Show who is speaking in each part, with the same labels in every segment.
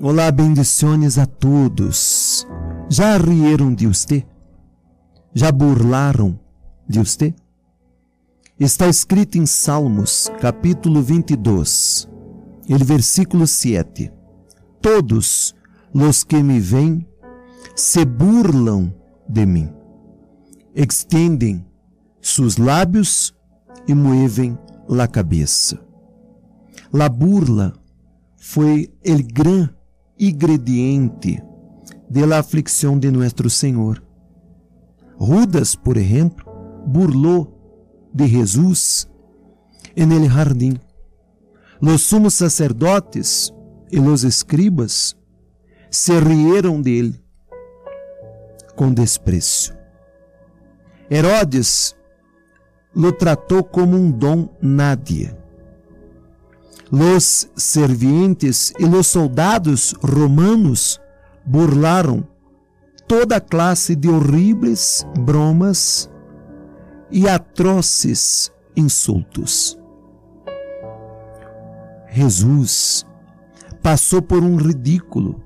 Speaker 1: Olá, bendições a todos. Já rieram de você? Já burlaram de você? Está escrito em Salmos, capítulo 22, ele versículo 7. Todos os que me veem se burlam de mim. Extendem seus lábios e muevem la cabeça. La burla foi el gran ingrediente de la aflicción de nuestro Senhor. Judas, por exemplo, burlou de Jesus en el jardín. Los sumos sacerdotes e los escribas se rieram dele com desprezo. Herodes lo tratou como um dom nadie Los servientes e los soldados romanos burlaram toda classe de horríveis bromas e atroces insultos. Jesus passou por um ridículo.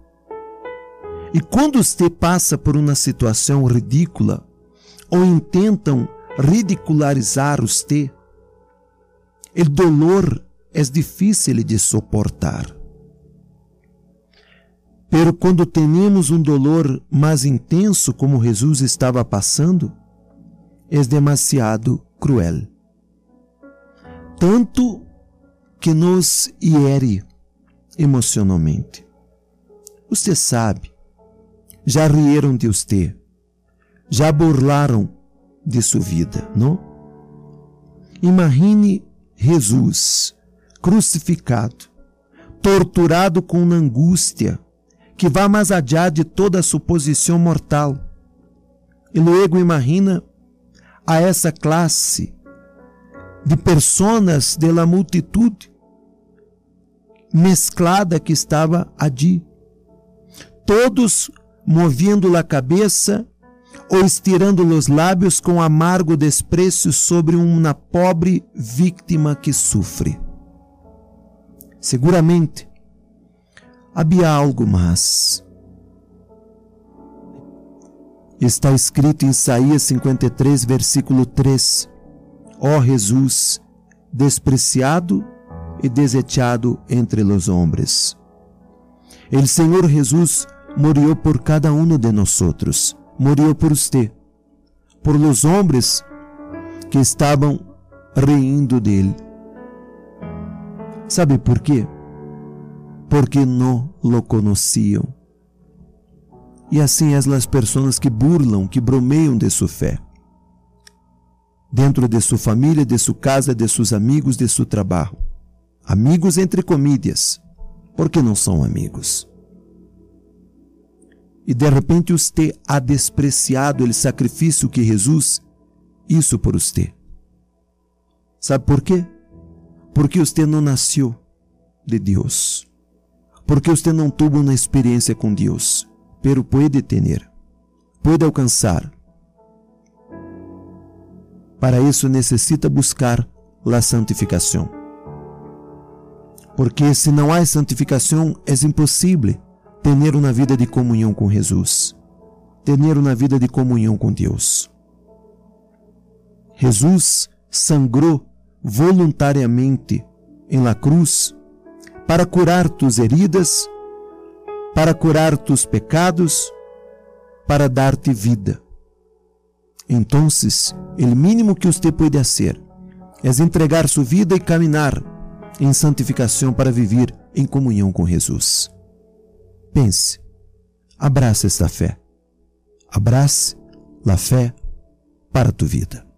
Speaker 1: E quando você passa por uma situação ridícula ou intentam ridicularizar você, o dolor é difícil de suportar. Pero quando temos um dolor mais intenso como Jesus estava passando, é demasiado cruel. Tanto que nos hiere emocionalmente. Você sabe, já rieram de você, já burlaram de sua vida, não? Imagine Jesus crucificado, torturado com uma angústia que vai mais adiante de toda a suposição mortal. E luego imagina a essa classe de personas de la multitud mesclada que estava ali, todos movendo a cabeça ou estirando os lábios com amargo desprezo sobre uma pobre vítima que sofre. Seguramente. Havia algo mais. Está escrito em Isaías 53, versículo 3: Ó oh Jesus, despreciado e desechado entre os homens. El Senhor Jesus morreu por cada um de nós, morreu por você, por los homens que estavam rindo dele Sabe por quê? Porque não lo conheciam. E assim as las pessoas que burlam, que bromeiam de sua fé. Dentro de sua família, de sua casa, de seus amigos, de seu trabalho. Amigos entre comídias, porque não são amigos. E de repente você ha despreciado o sacrifício que Jesus hizo por você. Sabe por quê? Porque você não nasceu de Deus, porque você não teve uma experiência com Deus, pero pode ter, pode alcançar. Para isso necessita buscar a santificação. Porque se não há santificação, é impossível ter uma vida de comunhão com Jesus, ter uma vida de comunhão com Deus. Jesus sangrou voluntariamente em la cruz para curar tus heridas, para curar tus pecados, para dar-te vida. Então, o mínimo que você pode fazer é entregar sua vida e caminhar em santificação para viver em comunhão com Jesus. Pense, abrace esta fé. Abrace a fé para tu vida.